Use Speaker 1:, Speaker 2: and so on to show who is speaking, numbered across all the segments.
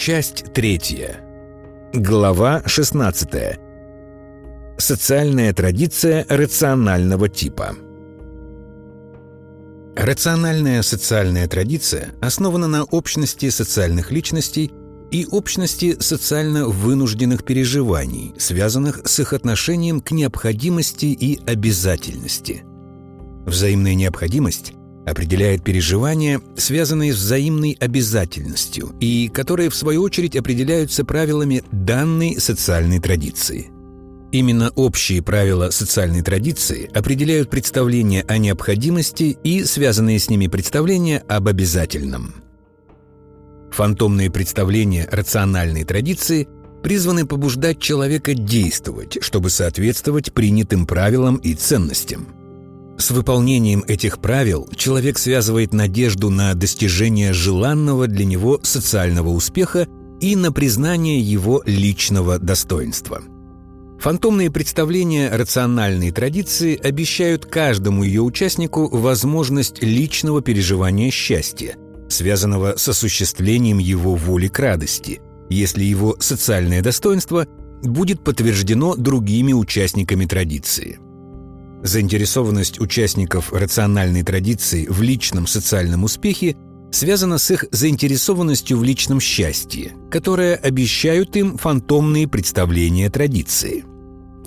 Speaker 1: Часть третья. Глава 16. Социальная традиция рационального типа. Рациональная социальная традиция основана на общности социальных личностей и общности социально вынужденных переживаний, связанных с их отношением к необходимости и обязательности. Взаимная необходимость определяет переживания, связанные с взаимной обязательностью и которые, в свою очередь, определяются правилами данной социальной традиции. Именно общие правила социальной традиции определяют представления о необходимости и связанные с ними представления об обязательном. Фантомные представления рациональной традиции призваны побуждать человека действовать, чтобы соответствовать принятым правилам и ценностям – с выполнением этих правил человек связывает надежду на достижение желанного для него социального успеха и на признание его личного достоинства. Фантомные представления рациональной традиции обещают каждому ее участнику возможность личного переживания счастья, связанного с осуществлением его воли к радости, если его социальное достоинство будет подтверждено другими участниками традиции – Заинтересованность участников рациональной традиции в личном социальном успехе связана с их заинтересованностью в личном счастье, которое обещают им фантомные представления традиции.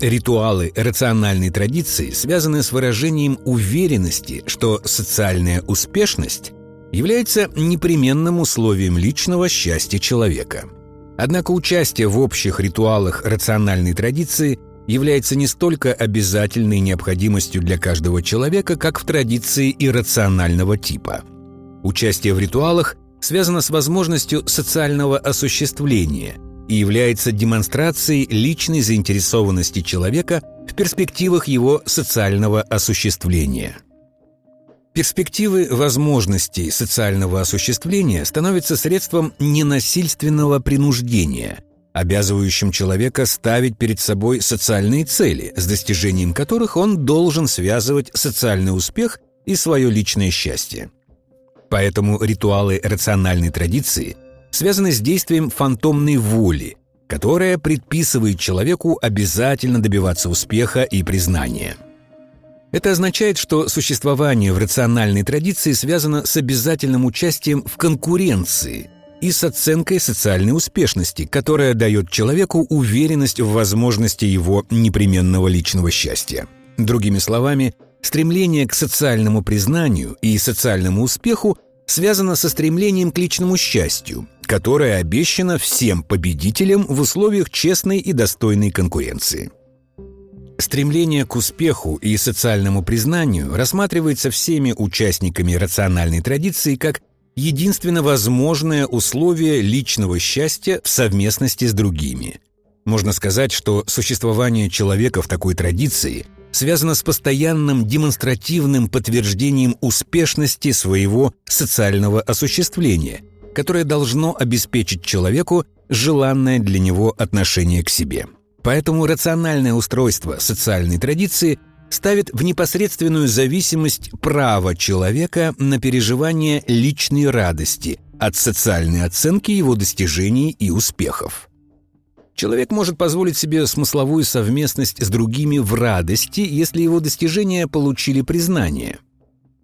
Speaker 1: Ритуалы рациональной традиции связаны с выражением уверенности, что социальная успешность является непременным условием личного счастья человека. Однако участие в общих ритуалах рациональной традиции – является не столько обязательной необходимостью для каждого человека, как в традиции иррационального типа. Участие в ритуалах связано с возможностью социального осуществления и является демонстрацией личной заинтересованности человека в перспективах его социального осуществления. Перспективы возможностей социального осуществления становятся средством ненасильственного принуждения – обязывающим человека ставить перед собой социальные цели, с достижением которых он должен связывать социальный успех и свое личное счастье. Поэтому ритуалы рациональной традиции связаны с действием фантомной воли, которая предписывает человеку обязательно добиваться успеха и признания. Это означает, что существование в рациональной традиции связано с обязательным участием в конкуренции, и с оценкой социальной успешности, которая дает человеку уверенность в возможности его непременного личного счастья. Другими словами, стремление к социальному признанию и социальному успеху связано со стремлением к личному счастью, которое обещано всем победителям в условиях честной и достойной конкуренции. Стремление к успеху и социальному признанию рассматривается всеми участниками рациональной традиции как единственно возможное условие личного счастья в совместности с другими. Можно сказать, что существование человека в такой традиции связано с постоянным демонстративным подтверждением успешности своего социального осуществления, которое должно обеспечить человеку желанное для него отношение к себе. Поэтому рациональное устройство социальной традиции – ставит в непосредственную зависимость право человека на переживание личной радости от социальной оценки его достижений и успехов. Человек может позволить себе смысловую совместность с другими в радости, если его достижения получили признание.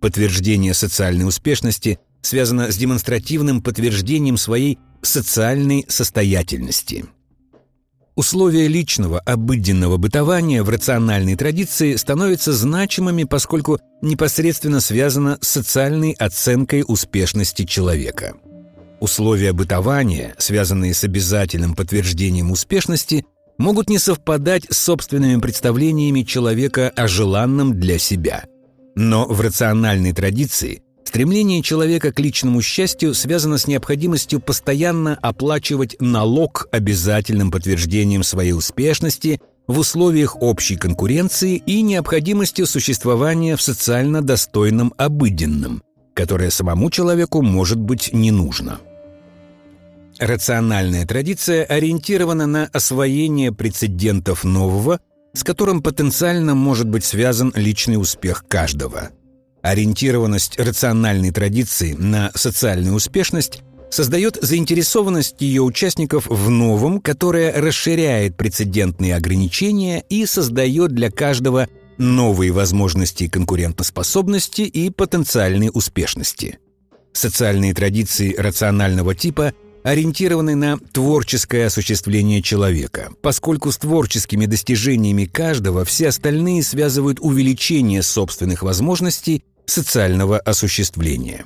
Speaker 1: Подтверждение социальной успешности связано с демонстративным подтверждением своей социальной состоятельности – Условия личного, обыденного бытования в рациональной традиции становятся значимыми, поскольку непосредственно связано с социальной оценкой успешности человека. Условия бытования, связанные с обязательным подтверждением успешности, могут не совпадать с собственными представлениями человека о желанном для себя. Но в рациональной традиции Стремление человека к личному счастью связано с необходимостью постоянно оплачивать налог обязательным подтверждением своей успешности в условиях общей конкуренции и необходимостью существования в социально достойном обыденном, которое самому человеку может быть не нужно. Рациональная традиция ориентирована на освоение прецедентов нового, с которым потенциально может быть связан личный успех каждого – Ориентированность рациональной традиции на социальную успешность создает заинтересованность ее участников в новом, которое расширяет прецедентные ограничения и создает для каждого новые возможности конкурентоспособности и потенциальной успешности. Социальные традиции рационального типа ориентированы на творческое осуществление человека, поскольку с творческими достижениями каждого все остальные связывают увеличение собственных возможностей социального осуществления.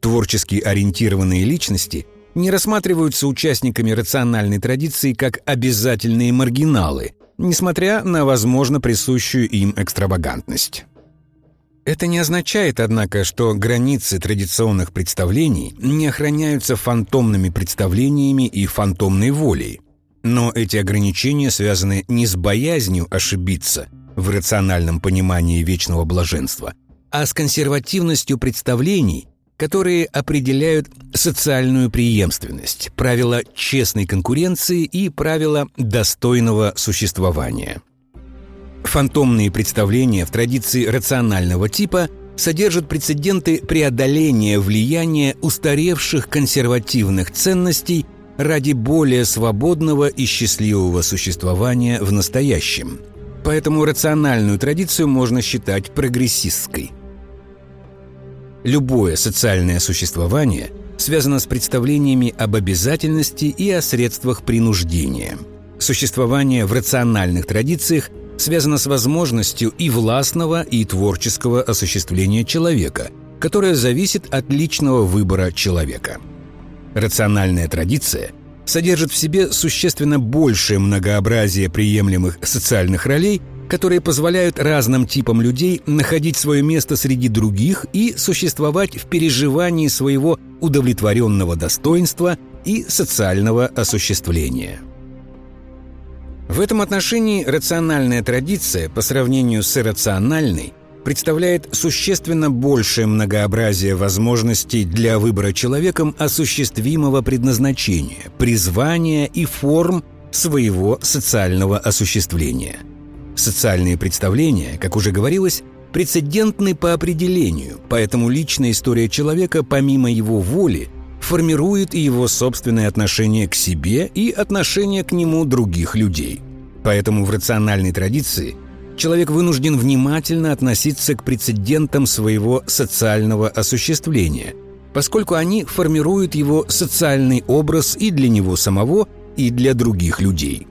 Speaker 1: Творчески ориентированные личности не рассматриваются участниками рациональной традиции как обязательные маргиналы, несмотря на, возможно, присущую им экстравагантность. Это не означает, однако, что границы традиционных представлений не охраняются фантомными представлениями и фантомной волей. Но эти ограничения связаны не с боязнью ошибиться в рациональном понимании вечного блаженства, а с консервативностью представлений, которые определяют социальную преемственность, правила честной конкуренции и правила достойного существования. Фантомные представления в традиции рационального типа содержат прецеденты преодоления влияния устаревших консервативных ценностей ради более свободного и счастливого существования в настоящем. Поэтому рациональную традицию можно считать прогрессистской. Любое социальное существование связано с представлениями об обязательности и о средствах принуждения. Существование в рациональных традициях связано с возможностью и властного, и творческого осуществления человека, которое зависит от личного выбора человека. Рациональная традиция содержит в себе существенно большее многообразие приемлемых социальных ролей, которые позволяют разным типам людей находить свое место среди других и существовать в переживании своего удовлетворенного достоинства и социального осуществления – в этом отношении рациональная традиция по сравнению с иррациональной представляет существенно большее многообразие возможностей для выбора человеком осуществимого предназначения, призвания и форм своего социального осуществления. Социальные представления, как уже говорилось, прецедентны по определению, поэтому личная история человека, помимо его воли, формирует его собственное отношение к себе и отношение к нему других людей. Поэтому в рациональной традиции человек вынужден внимательно относиться к прецедентам своего социального осуществления, поскольку они формируют его социальный образ и для него самого, и для других людей.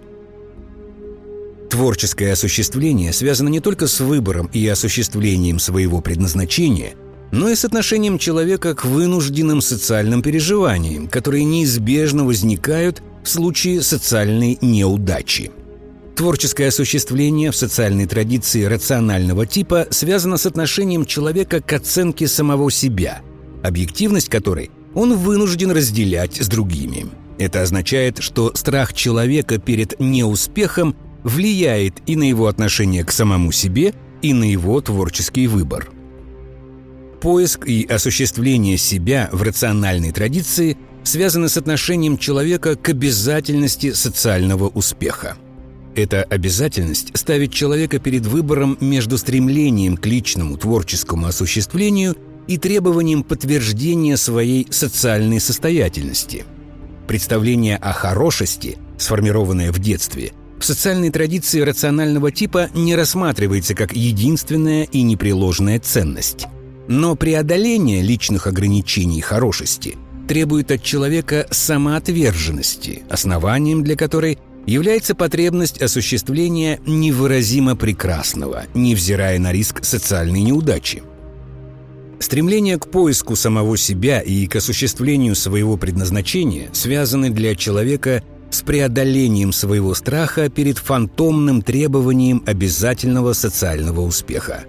Speaker 1: Творческое осуществление связано не только с выбором и осуществлением своего предназначения – но и с отношением человека к вынужденным социальным переживаниям, которые неизбежно возникают в случае социальной неудачи. Творческое осуществление в социальной традиции рационального типа связано с отношением человека к оценке самого себя, объективность которой он вынужден разделять с другими. Это означает, что страх человека перед неуспехом влияет и на его отношение к самому себе, и на его творческий выбор – Поиск и осуществление себя в рациональной традиции связаны с отношением человека к обязательности социального успеха. Эта обязательность ставит человека перед выбором между стремлением к личному творческому осуществлению и требованием подтверждения своей социальной состоятельности. Представление о хорошести, сформированное в детстве, в социальной традиции рационального типа не рассматривается как единственная и непреложная ценность. Но преодоление личных ограничений хорошести требует от человека самоотверженности, основанием для которой является потребность осуществления невыразимо прекрасного, невзирая на риск социальной неудачи. Стремление к поиску самого себя и к осуществлению своего предназначения связаны для человека с преодолением своего страха перед фантомным требованием обязательного социального успеха –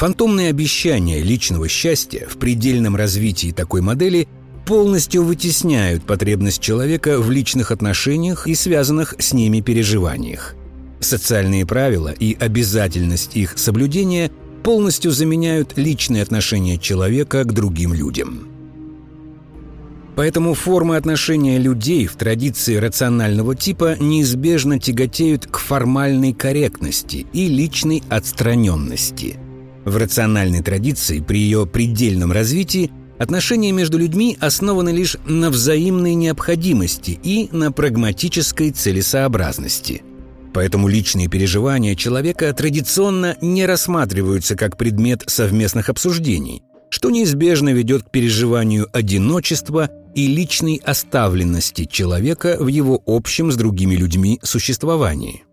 Speaker 1: Фантомные обещания личного счастья в предельном развитии такой модели полностью вытесняют потребность человека в личных отношениях и связанных с ними переживаниях. Социальные правила и обязательность их соблюдения полностью заменяют личные отношения человека к другим людям. Поэтому формы отношения людей в традиции рационального типа неизбежно тяготеют к формальной корректности и личной отстраненности – в рациональной традиции при ее предельном развитии Отношения между людьми основаны лишь на взаимной необходимости и на прагматической целесообразности. Поэтому личные переживания человека традиционно не рассматриваются как предмет совместных обсуждений, что неизбежно ведет к переживанию одиночества и личной оставленности человека в его общем с другими людьми существовании.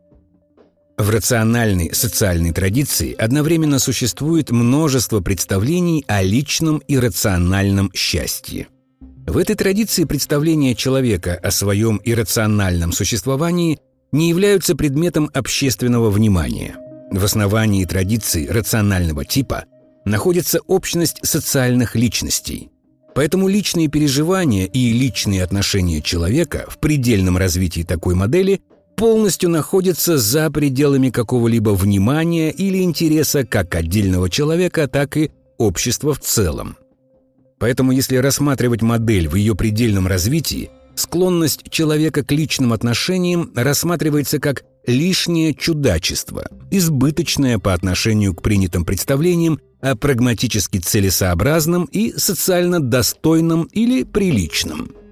Speaker 1: В рациональной социальной традиции одновременно существует множество представлений о личном и рациональном счастье. В этой традиции представления человека о своем иррациональном существовании не являются предметом общественного внимания. В основании традиции рационального типа находится общность социальных личностей. Поэтому личные переживания и личные отношения человека в предельном развитии такой модели – полностью находится за пределами какого-либо внимания или интереса как отдельного человека, так и общества в целом. Поэтому если рассматривать модель в ее предельном развитии, склонность человека к личным отношениям рассматривается как лишнее чудачество, избыточное по отношению к принятым представлениям о прагматически целесообразном и социально достойном или приличном –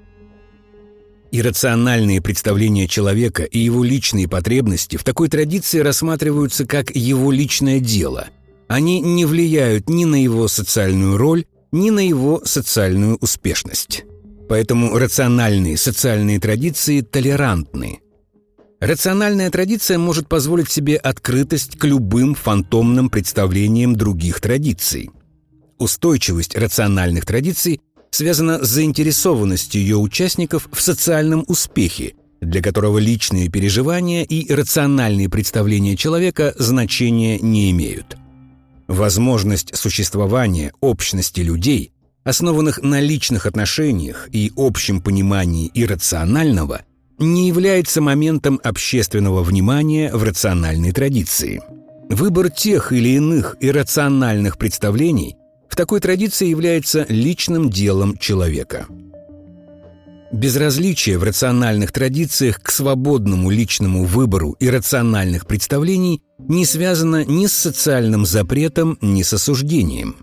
Speaker 1: Иррациональные представления человека и его личные потребности в такой традиции рассматриваются как его личное дело. Они не влияют ни на его социальную роль, ни на его социальную успешность. Поэтому рациональные социальные традиции толерантны. Рациональная традиция может позволить себе открытость к любым фантомным представлениям других традиций. Устойчивость рациональных традиций связана с заинтересованностью ее участников в социальном успехе, для которого личные переживания и рациональные представления человека значения не имеют. Возможность существования общности людей, основанных на личных отношениях и общем понимании иррационального, не является моментом общественного внимания в рациональной традиции. Выбор тех или иных иррациональных представлений такой традиции является личным делом человека. Безразличие в рациональных традициях к свободному личному выбору и рациональных представлений не связано ни с социальным запретом, ни с осуждением.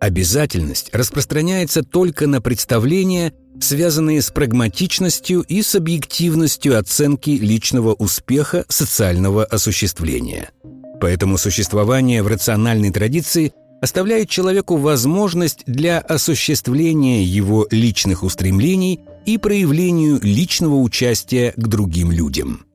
Speaker 1: Обязательность распространяется только на представления, связанные с прагматичностью и с объективностью оценки личного успеха социального осуществления. Поэтому существование в рациональной традиции оставляет человеку возможность для осуществления его личных устремлений и проявлению личного участия к другим людям.